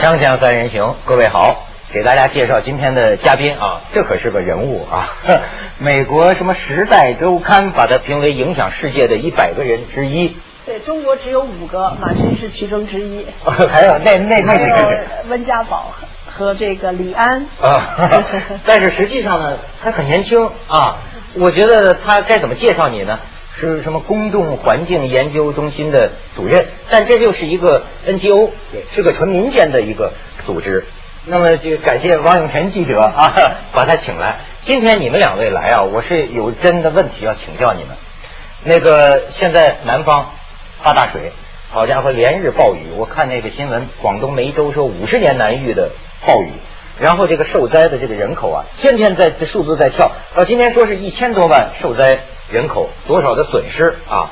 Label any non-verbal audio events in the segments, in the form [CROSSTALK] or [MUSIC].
锵锵三人行，各位好，给大家介绍今天的嘉宾啊，这可是个人物啊！[LAUGHS] 美国什么《时代周刊》把他评为影响世界的一百个人之一。对中国只有五个，马云是其中之一。[LAUGHS] 还有那那那几个温家宝和这个李安。啊，[LAUGHS] 但是实际上呢，他很年轻啊。我觉得他该怎么介绍你呢？是什么公众环境研究中心的主任，但这就是一个 NGO，是个纯民间的一个组织。那么就感谢王永晨记者啊，把他请来。今天你们两位来啊，我是有真的问题要请教你们。那个现在南方发大水，好家伙，连日暴雨。我看那个新闻，广东梅州说五十年难遇的暴雨，然后这个受灾的这个人口啊，天天在数字在跳。到今天说是一千多万受灾人口，多少的损失啊？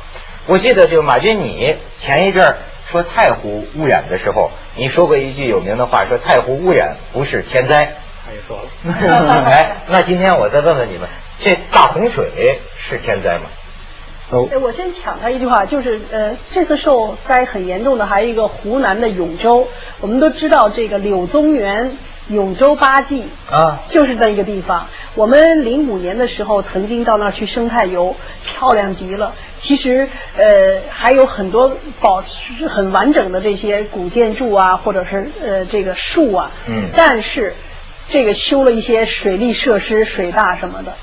我记得就马军你前一阵儿说太湖污染的时候，你说过一句有名的话，说太湖污染不是天灾。他也说了。[LAUGHS] 哎，那今天我再问问你们，这大洪水是天灾吗？哎，我先抢他一句话，就是呃，这次受灾很严重的还有一个湖南的永州，我们都知道这个柳宗元永州八记啊就是那一个地方。我们零五年的时候曾经到那儿去生态游，漂亮极了。其实呃还有很多保持很完整的这些古建筑啊，或者是呃这个树啊，嗯但是这个修了一些水利设施、水坝什么的，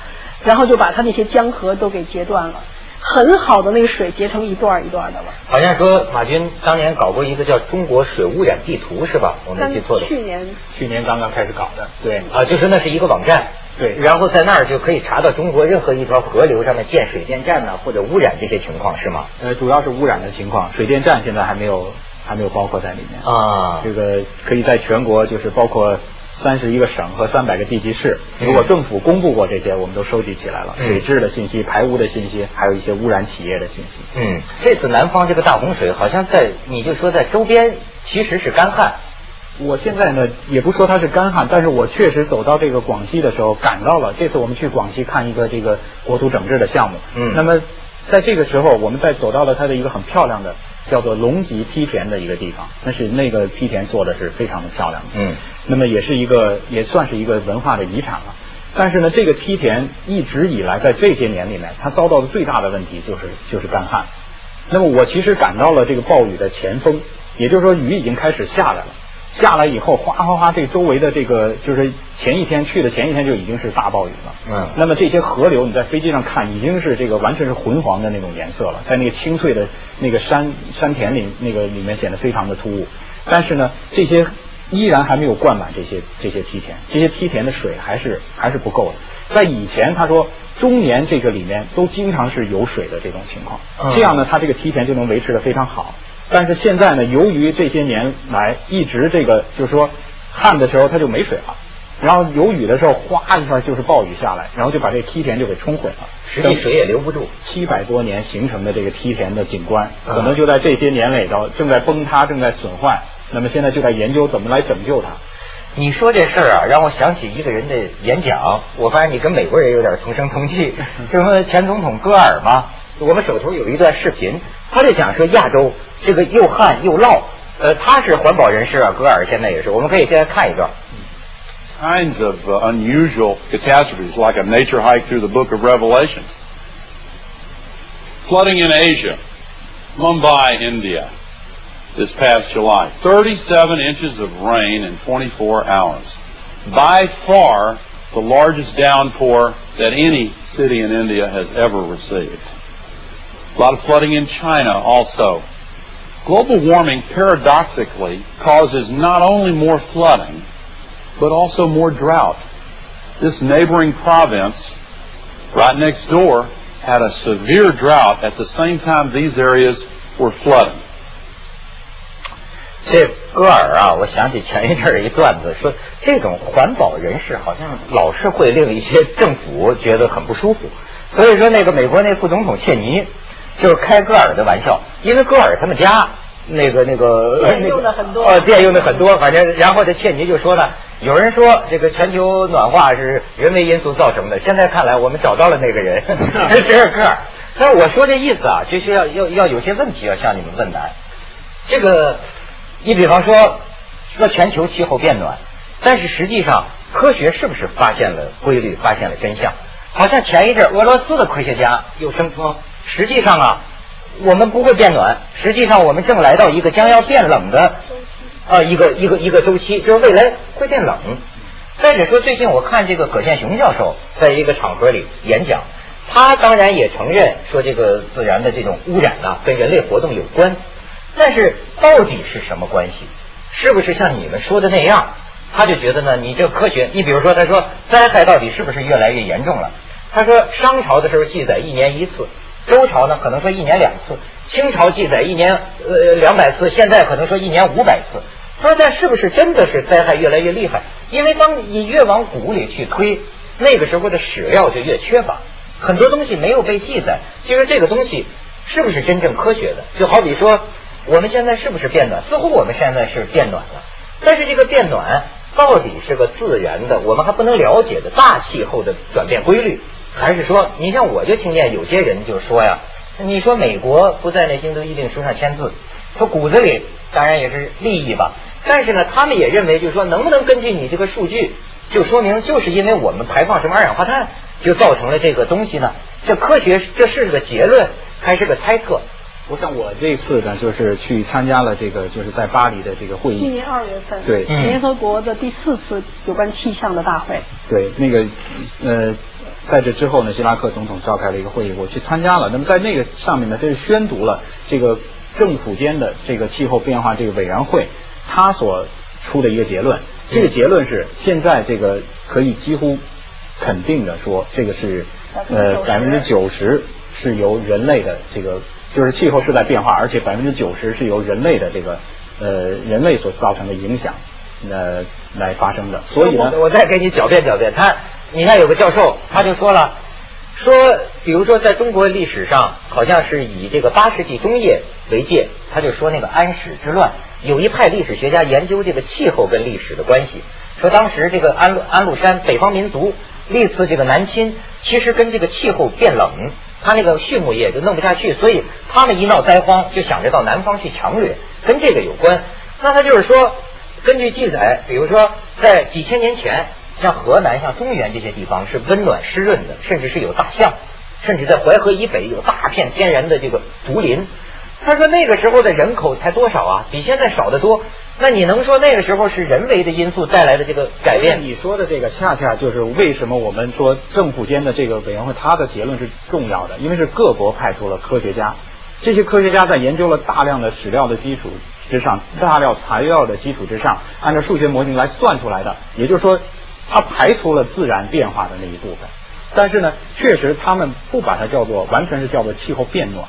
然后就把它那些江河都给截断了。很好的那个水结成一段一段的了。好像说马军当年搞过一个叫中国水污染地图是吧？我没记错的。去年去年刚刚开始搞的，对，啊，就是那是一个网站，对然后在那儿就可以查到中国任何一条河流上面建水电站呐、或者污染这些情况是吗？呃，主要是污染的情况，水电站现在还没有还没有包括在里面。啊这个可以在全国就是包括三十一个省和三百个地级市，嗯。如果政府公布过这些，我们都收集起来了，嗯。水质的信息、排污的信息，还有一些污染企业的信息。嗯，这次南方这个大洪水好像在你就说在周边其实是干旱，我现在呢，也不说它是干旱，但是我确实走到这个广西的时候，感到了。这次我们去广西看一个这个国土整治的项目，嗯。那么在这个时候，我们在走到了它的一个很漂亮的叫做龙脊梯田的一个地方，那是那个梯田做的是非常的漂亮的，嗯，那么也是一个也算是一个文化的遗产了。但是呢，这个梯田一直以来在这些年里面，它遭到的最大的问题就是就是干旱。那么我其实感到了这个暴雨的前锋，也就是说雨已经开始下来了。下来以后，哗哗哗，这周围的这个就是前一天去的前一天就已经是大暴雨了。嗯那么这些河流你在飞机上看，已经是这个完全是浑黄的那种颜色了，在那个清脆的那个山山田里那个里面显得非常的突兀。但是呢，这些依然还没有灌满这些这些梯田，这些梯田的水还是还是不够的。在以前，他说中年这个里面都经常是有水的这种情况，嗯这样呢，它这个梯田就能维持的非常好。但是现在呢，由于这些年来一直这个就是说旱的时候它就没水了，然后有雨的时候哗一下就是暴雨下来，然后就把这梯田就给冲毁了，实际水也留不住。七百多年形成的这个梯田的景观，嗯可能就在这些年里头正在崩塌，正在损坏。那么现在就在研究怎么来拯救它。你说这事儿啊，让我想起一个人的演讲。我发现你跟美国人有点同声同气，[LAUGHS] 就说前总统戈尔嘛。我们手头有一段视频，他就讲说亚洲这个又旱又涝。呃，他是环保人士啊，戈尔现在也是。我们可以现在看一段。 kinds of uh, unusual catastrophes, like a nature hike through the book of Revelations. Flooding in Asia, Mumbai, India, this past July. 37 inches of rain in 24 hours. By far the largest downpour that any city in India has ever received. A lot of flooding in China also. Global warming paradoxically causes not only more flooding, but also more drought. This neighboring province, right next door, had a severe drought at the same time these areas were flooding. 这戈尔啊，我想起前一阵儿一段子，说这种环保人士好像老是会令一些政府觉得很不舒服。所以说，那个美国那副总统切尼 就是开戈尔的玩笑，因为戈尔他们家那个那个电用的很多呃，电用的很多，反正然后这切尼就说呢，有人说这个全球暖化是人为因素造成的，现在看来我们找到了那个人，[LAUGHS] 这是戈尔。但是我说这意思啊，就是要要要有些问题要向你们问来。这个，你比方说，说全球气候变暖，但是实际上科学是不是发现了规律，发现了真相？好像前一阵俄罗斯的科学家又声称，实际上啊，我们不会变暖，实际上我们正来到一个将要变冷的啊一个一个一个周期，就是未来会变冷。再者说，最近我看这个葛剑雄教授在一个场合里演讲，他当然也承认说这个自然的这种污染啊跟人类活动有关，但是到底是什么关系？是不是像你们说的那样？他就觉得呢，你这科学，你比如说，他说灾害到底是不是越来越严重了？他说商朝的时候记载一年一次，周朝呢可能说一年两次，清朝记载一年呃两百次，现在可能说一年五百次。他说但是不是真的是灾害越来越厉害？因为当你越往古里去推，那个时候的史料就越缺乏，很多东西没有被记载。其实这个东西是不是真正科学的？就好比说我们现在是不是变暖？似乎我们现在是变暖了，但是这个变暖。到底是个自然的，我们还不能了解的大气候的转变规律，还是说，你像我就听见有些人就说呀，你说美国不在那京都议定书上签字，说骨子里当然也是利益吧，但是呢，他们也认为就是说，能不能根据你这个数据，就说明就是因为我们排放什么二氧化碳，就造成了这个东西呢？这科学这是个结论还是个猜测？我想我这次呢，就是去参加了这个，就是在巴黎的这个会议。今年二月份，对，联合国的第四次有关气象的大会。对，那个呃，在这之后呢，希拉克总统召开了一个会议，我去参加了。那么在那个上面呢，这是宣读了这个政府间的这个气候变化这个委员会他所出的一个结论。这个结论是现在这个可以几乎肯定的说，这个是呃百分之九十是由人类的这个。就是气候是在变化，而且百分之九十是由人类的这个呃人类所造成的影响呃来发生的。所以呢，我再给你狡辩狡辩。他你看有个教授他就说了，说比如说在中国历史上，好像是以这个八世纪中叶为界，他就说那个安史之乱，有一派历史学家研究这个气候跟历史的关系，说当时这个安安禄山北方民族历次这个南侵，其实跟这个气候变冷。他那个畜牧业就弄不下去，所以他们一闹灾荒就想着到南方去强掠，跟这个有关。那他就是说，根据记载，比如说在几千年前，像河南、像中原这些地方是温暖湿润的，甚至是有大象，甚至在淮河以北有大片天然的这个竹林。他说那个时候的人口才多少啊？比现在少得多。那你能说那个时候是人为的因素带来的这个改变？你说的这个恰恰就是为什么我们说政府间的这个委员会，他的结论是重要的，因为是各国派出了科学家，这些科学家在研究了大量的史料的基础之上，大量材料的基础之上，按照数学模型来算出来的。也就是说，它排除了自然变化的那一部分，但是呢，确实他们不把它叫做完全是叫做气候变暖，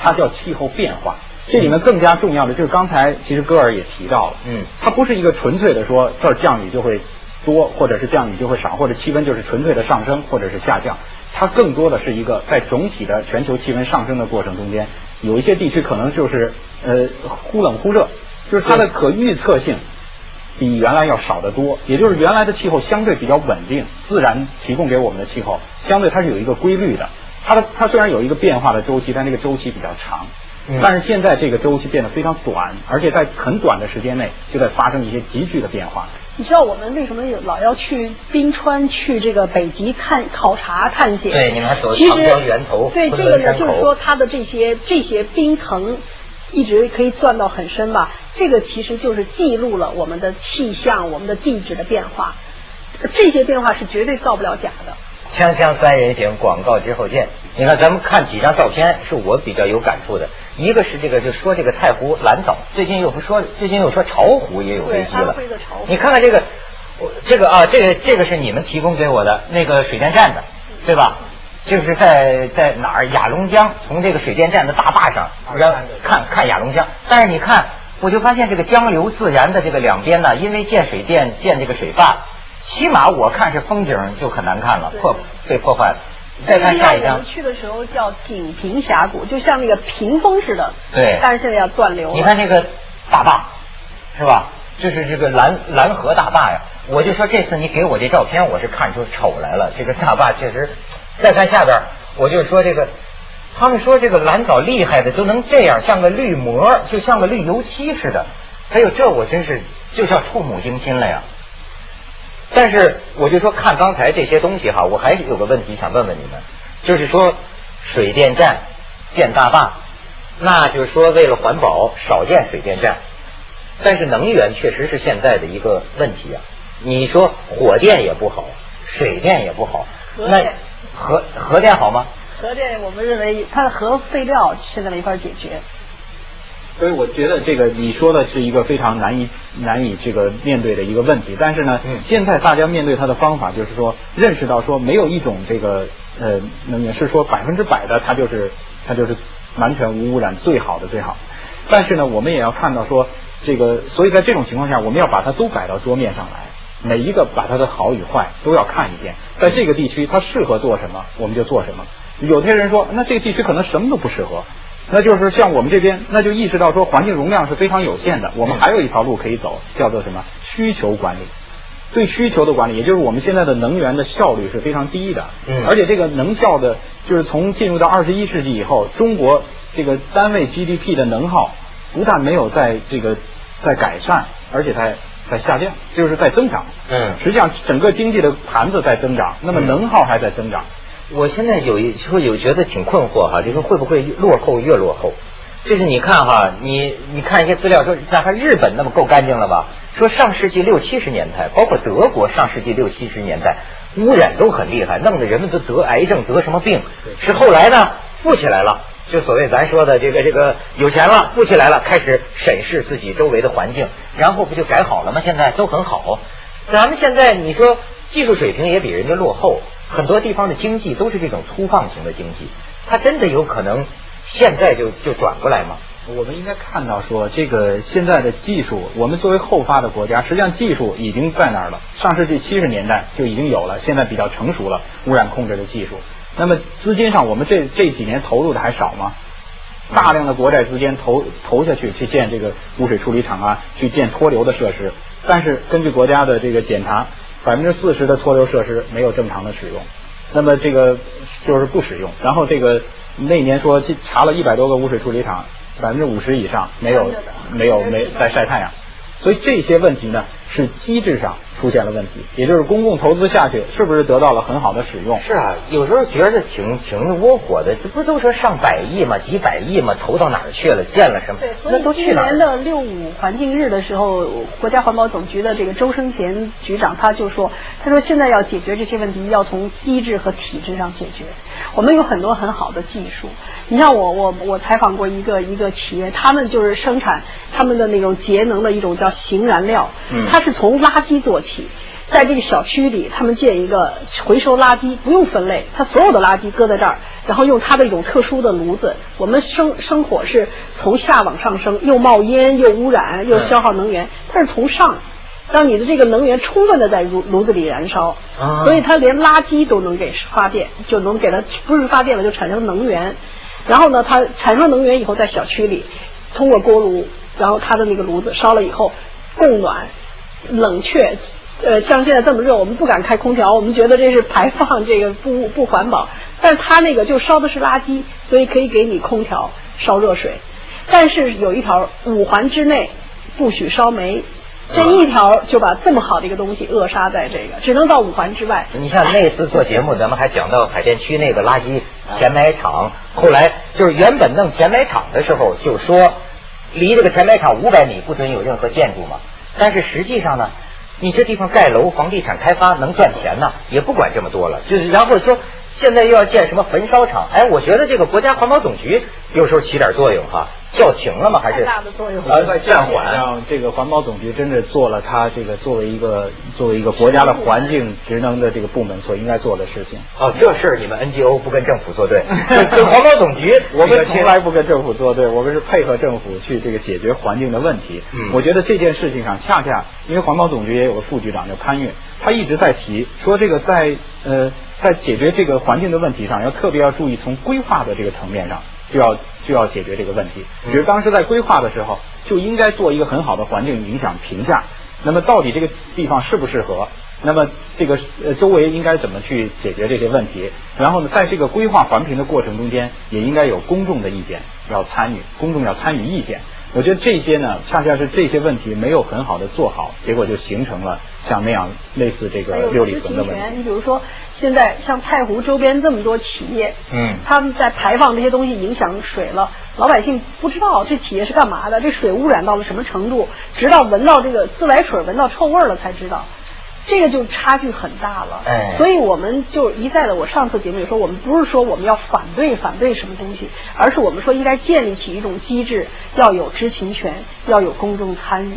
它叫气候变化。这里面更加重要的就是刚才其实戈尔也提到了，嗯，它不是一个纯粹的说这儿降雨就会多，或者是降雨就会少，或者气温就是纯粹的上升或者是下降，它更多的是一个在总体的全球气温上升的过程中间，有一些地区可能就是呃忽冷忽热，就是它的可预测性比原来要少得多，也就是原来的气候相对比较稳定，自然提供给我们的气候相对它是有一个规律的，它的它虽然有一个变化的周期，但这个周期比较长。但是现在这个周期变得非常短，而且在很短的时间内就在发生一些急剧的变化。你知道我们为什么老要去冰川、去这个北极看考察、探险？对，你们还走长江源头。对这个呢，就是说它的这些这些冰层一直可以钻到很深吧？这个其实就是记录了我们的气象、我们的地质的变化。这些变化是绝对造不了假的。锵锵三人行，广告之后见。你看，咱们看几张照片，是我比较有感触的。一个是这个，就说这个太湖蓝藻，最近又不说，最近又说巢湖也有危机了。你看看这个，这个啊，这个这个是你们提供给我的那个水电站的，对吧？就是在在哪儿？雅龙江，从这个水电站的大坝上，让看看雅龙江。但是你看，我就发现这个江流自然的这个两边呢，因为建水电建这个水坝。起码我看是风景就很难看了，破被破坏了。再看下一张。我们去的时候叫锦屏峡谷，就像那个屏风似的。对。但是现在要断流。你看这个大坝，是吧？就是这个蓝蓝河大坝呀。我就说这次你给我这照片，我是看出丑来了。这个大坝确实。再看下边，我就说这个，他们说这个蓝藻厉害的都能这样，像个绿膜，就像个绿油漆似的。哎呦，这我真是就像触目惊心了呀。但是我就说看刚才这些东西哈，我还是有个问题想问问你们，就是说水电站建大坝，那就是说为了环保少建水电站，但是能源确实是现在的一个问题啊。你说火电也不好，水电也不好，那核核电好吗？核电我们认为它的核废料现在没法解决。所以我觉得这个你说的是一个非常难以难以这个面对的一个问题，但是呢，嗯现在大家面对它的方法就是说，认识到说没有一种这个呃能源是说百分之百的它就是它就是完全无污染最好的最好，但是呢，我们也要看到说这个，所以在这种情况下，我们要把它都摆到桌面上来。每一个把它的好与坏都要看一遍，在这个地区它适合做什么，我们就做什么。有些人说，那这个地区可能什么都不适合，那就是像我们这边，那就意识到说环境容量是非常有限的。我们还有一条路可以走，叫做什么？需求管理。对需求的管理，也就是我们现在的能源的效率是非常低的，嗯而且这个能效的，就是从进入到二十一世纪以后，中国这个单位 GDP 的能耗不但没有在这个在改善，而且在在下降，就是在增长。嗯实际上整个经济的盘子在增长，那么嗯能耗还在增长。我现在有一会有觉得挺困惑哈，就是会不会落后越落后？就是你看哈，你你看一些资料说，哪怕日本那么够干净了吧？说上世纪六七十年代，包括德国上世纪六七十年代，污染都很厉害，弄得人们都得癌症，得什么病？是后来呢富起来了，就所谓咱说的这个这个有钱了，富起来了，开始审视自己周围的环境，然后不就改好了吗？现在都很好。咱们现在你说技术水平也比人家落后，很多地方的经济都是这种粗放型的经济，它真的有可能现在就就转过来吗？我们应该看到说，这个现在的技术，我们作为后发的国家，实际上技术已经在那儿了。上世纪七十年代就已经有了，现在比较成熟了污染控制的技术。那么资金上，我们这这几年投入的还少吗？大量的国债资金投投下去去建这个污水处理厂啊，去建脱硫的设施，但是根据国家的这个检查，百分之四十的脱硫设施没有正常的使用，那么这个就是不使用。然后这个那年说去查了一百多个污水处理厂，百分之五十以上没有没有没在晒太阳，所以这些问题呢是机制上出现了问题，也就是公共投资下去是不是得到了很好的使用？是啊，有时候觉得挺挺窝火的，这不都说上百亿嘛？几百亿嘛？投到哪儿去了？建了什么对，？所那以今都去哪儿了？年的六五环境日的时候，国家环保总局的这个周生贤局长他就说，他说现在要解决这些问题，要从机制和体制上解决。我们有很多很好的技术，你像我我我采访过一个一个企业，他们就是生产他们的那种节能的一种叫型燃料，嗯它是从垃圾做起。在这个小区里，他们建一个回收垃圾，不用分类，它所有的垃圾搁在这儿，然后用它的一种特殊的炉子。我们生生火是从下往上升，又冒烟又污染又消耗能源，它是从上，让你的这个能源充分的在炉炉子里燃烧，啊所以它连垃圾都能给发电，就能给它不是发电了，就产生能源。然后呢，它产生能源以后，在小区里通过锅炉，然后它的那个炉子烧了以后供暖、冷却。呃，像现在这么热，我们不敢开空调，我们觉得这是排放，这个不不环保。但是它那个就烧的是垃圾，所以可以给你空调烧热水。但是有一条，五环之内不许烧煤，这一条就把这么好的一个东西扼杀在这个，只能到五环之外。你像那次做节目，咱们还讲到海淀区那个垃圾填埋场，后来就是原本弄填埋场的时候就说，离这个填埋场五百米不准有任何建筑嘛。但是实际上呢，你这地方盖楼、房地产开发能赚钱呢，也不管这么多了。就是然后说现在又要建什么焚烧厂，哎，我觉得这个国家环保总局有时候起点作用哈，叫停了吗？还是太大的作用呃暂缓？让这个环保总局真的做了他这个作为一个作为一个国家的环境职能的这个部门所应该做的事情。哦，这事儿你们 NGO 不跟政府作对，[LAUGHS] 就就环保总局，[LAUGHS] 我们从来不跟政府作对，我们是配合政府去这个解决环境的问题。嗯我觉得这件事情上，恰恰因为环保总局也有个副局长叫潘越，他一直在提说这个在呃在解决这个环境的问题上，要特别要注意从规划的这个层面上。就要就要解决这个问题，比如当时在规划的时候，就应该做一个很好的环境影响评价。那么到底这个地方适不适合？那么这个呃周围应该怎么去解决这些问题？然后呢，在这个规划环评的过程中间，也应该有公众的意见要参与，公众要参与意见。我觉得这些呢，恰恰是这些问题没有很好的做好，结果就形成了像那样类似这个六里屯的问题。你比如说，现在像太湖周边这么多企业，嗯，他们在排放这些东西影响水了，老百姓不知道这企业是干嘛的，这水污染到了什么程度，直到闻到这个自来水闻到臭味了才知道。这个就差距很大了，哎，所以我们就一再的，我上次节目也说，我们不是说我们要反对反对什么东西，而是我们说应该建立起一种机制，要有知情权，要有公众参与。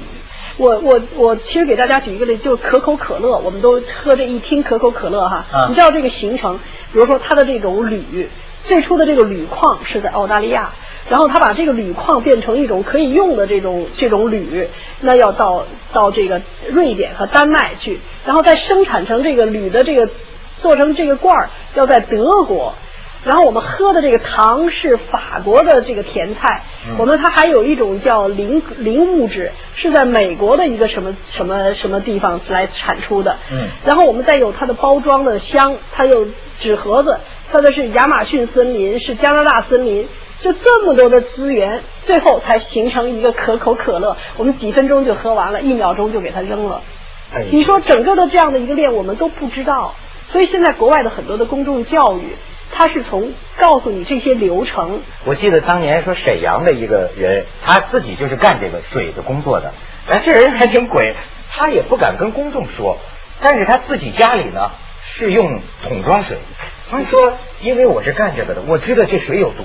我我我其实给大家举一个例，就是可口可乐，我们都喝这一听可口可乐哈，啊、你知道这个形成，比如说它的这种铝，最初的这个铝矿是在澳大利亚。然后他把这个铝矿变成一种可以用的这种这种铝，那要到到这个瑞典和丹麦去，然后再生产成这个铝的这个做成这个罐儿，要在德国。然后我们喝的这个糖是法国的这个甜菜，嗯、我们它还有一种叫磷磷物质，是在美国的一个什么什么什么地方来产出的。嗯。然后我们再有它的包装的箱，它有纸盒子，它的是亚马逊森林，是加拿大森林。就这么多的资源，最后才形成一个可口可乐。我们几分钟就喝完了，一秒钟就给它扔了。哎、你说整个的这样的一个链，我们都不知道。所以现在国外的很多的公众教育，它是从告诉你这些流程。我记得当年说沈阳的一个人，他自己就是干这个水的工作的，哎，这人还挺鬼，他也不敢跟公众说，但是他自己家里呢是用桶装水。他说：“因为我是干这个的，我知道这水有毒，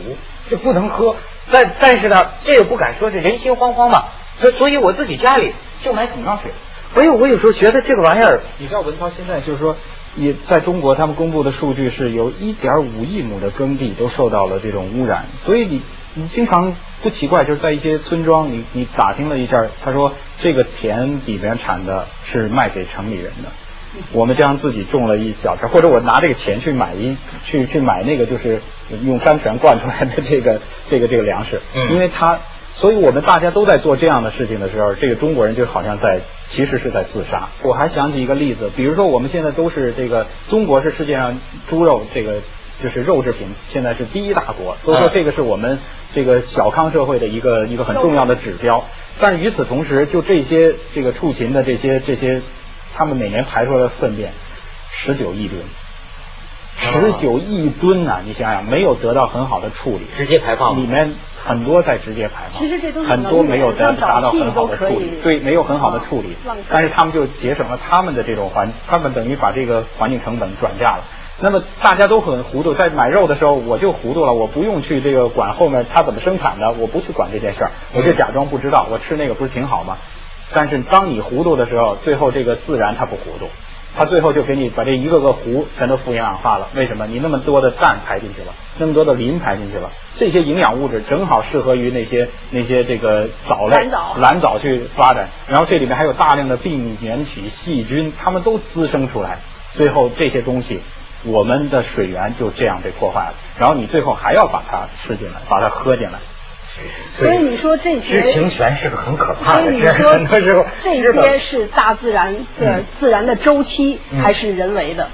这不能喝。但但是呢，这也不敢说，是人心惶惶嘛。所所以我自己家里就买桶装水。哎呦，我有时候觉得这个玩意儿，你知道文涛现在就是说，也在中国他们公布的数据是有1.5亿亩的耕地都受到了这种污染，所以你你经常不奇怪，就是在一些村庄，你你打听了一下，他说这个田里边产的是卖给城里人的。”我们将自己种了一小片，或者我拿这个钱去买一去去买那个就是用山泉灌出来的这个 [LAUGHS] 这个这个粮食，嗯，因为它，所以我们大家都在做这样的事情的时候，这个中国人就好像在其实是在自杀。我还想起一个例子，比如说我们现在都是这个中国是世界上猪肉这个就是肉制品现在是第一大国，所以说这个是我们这个小康社会的一个一个很重要的指标。但是与此同时，就这些这个畜禽的这些这些。他们每年排出来的粪便十九亿吨，十九亿吨呐、啊！你想想，没有得到很好的处理，直接排放里面很多在直接排放，其实这都很多没有得达到很好的处理，对，没有很好的处理。但是他们就节省了他们的这种环，他们等于把这个环境成本转嫁了。那么大家都很糊涂，在买肉的时候我就糊涂了，我不用去这个管后面它怎么生产的，我不去管这件事儿，我就假装不知道，我吃那个不是挺好吗？但是当你糊涂的时候，最后这个自然它不糊涂，它最后就给你把这一个个湖全都富营养化了。为什么？你那么多的氮排进去了，那么多的磷排进去了，这些营养物质正好适合于那些那些这个藻类、蓝藻蓝藻去发展。然后这里面还有大量的病原体、细菌，它们都滋生出来，最后这些东西，我们的水源就这样被破坏了。然后你最后还要把它吃进来，把它喝进来。所以你说这些知情权是个很可怕的，所以你说很 [LAUGHS] 多时候这些是大自然的自然的周期，嗯还是人为的？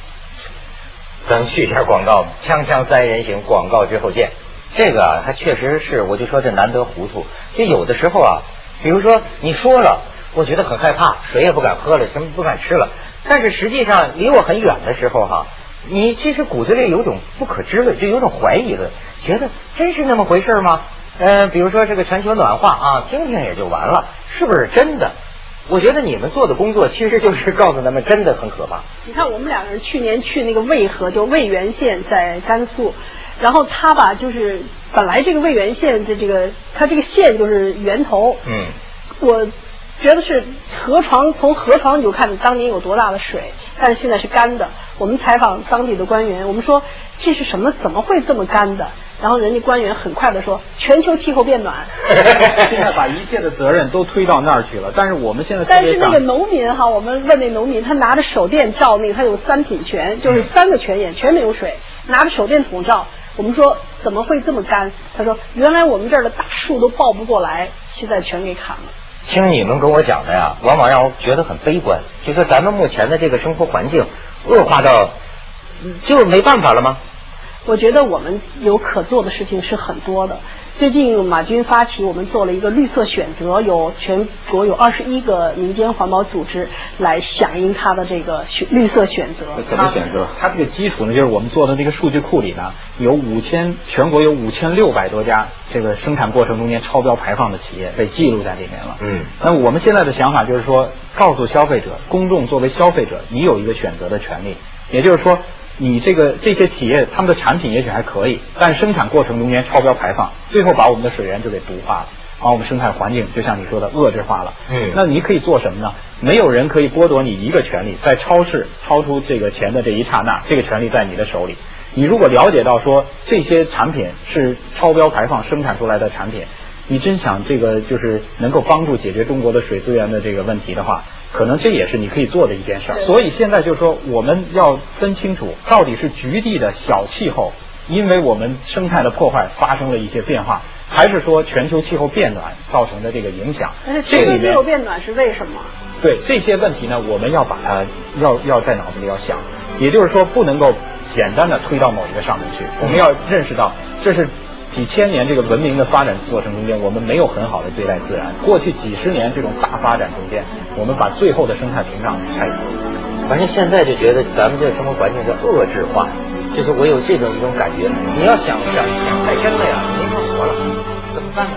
咱们去一下广告，锵锵三人行，广告之后见。这个啊，它确实是，我就说这难得糊涂。就有的时候啊，比如说你说了，我觉得很害怕，水也不敢喝了，什么不敢吃了。但是实际上离我很远的时候哈、你其实骨子里有种不可知论，就有种怀疑的，觉得真是那么回事吗？呃，比如说这个全球暖化啊，听听也就完了，是不是真的？我觉得你们做的工作其实就是告诉他们，真的很可怕。你看，我们两个人去年去那个渭河，就渭源县在甘肃，然后他吧，就是本来这个渭源县的这个，它这个县就是源头，嗯，我觉得是河床，从河床你就看当年有多大的水，但是现在是干的。我们采访当地的官员，我们说这是什么？怎么会这么干的？然后人家官员很快的说，全球气候变暖。[LAUGHS] 现在把一切的责任都推到那儿去了，但是我们现在但是那个农民哈，我们问那农民，他拿着手电照那个，他有三品泉，就是三个泉眼全没有水，拿着手电筒照。我们说怎么会这么干？他说原来我们这儿的大树都抱不过来，现在全给砍了。听你们跟我讲的呀，往往让我觉得很悲观。就说咱们目前的这个生活环境恶化到，就没办法了吗？我觉得我们有可做的事情是很多的。最近马军发起，我们做了一个绿色选择，有全国有二十一个民间环保组织来响应他的这个选绿色选择。怎么选择？它这个基础呢，就是我们做的那个数据库里呢，有五千，全国有五千六百多家这个生产过程中间超标排放的企业被记录在里面了。嗯，那我们现在的想法就是说，告诉消费者、公众作为消费者，你有一个选择的权利，也就是说。你这个这些企业他们的产品也许还可以，但生产过程中间超标排放，最后把我们的水源就给毒化了，把我们生态环境就像你说的遏制化了。嗯，那你可以做什么呢？没有人可以剥夺你一个权利，在超市超出这个钱的这一刹那，这个权利在你的手里。你如果了解到说这些产品是超标排放生产出来的产品，你真想这个就是能够帮助解决中国的水资源的这个问题的话。可能这也是你可以做的一件事儿，所以现在就是说，我们要分清楚到底是局地的小气候，因为我们生态的破坏发生了一些变化，还是说全球气候变暖造成的这个影响。这里面气候变暖是为什么？对这些问题呢，我们要把它要要在脑子里要想，也就是说，不能够简单的推到某一个上面去，我们要认识到这是。几千年这个文明的发展过程中间，我们没有很好的对待自然。过去几十年这种大发展中间，我们把最后的生态屏障拆除了。反正现在就觉得咱们这个生活环境是遏制化，就是我有这种一种感觉。你要想想想太深了呀，没法活了，怎么办呢？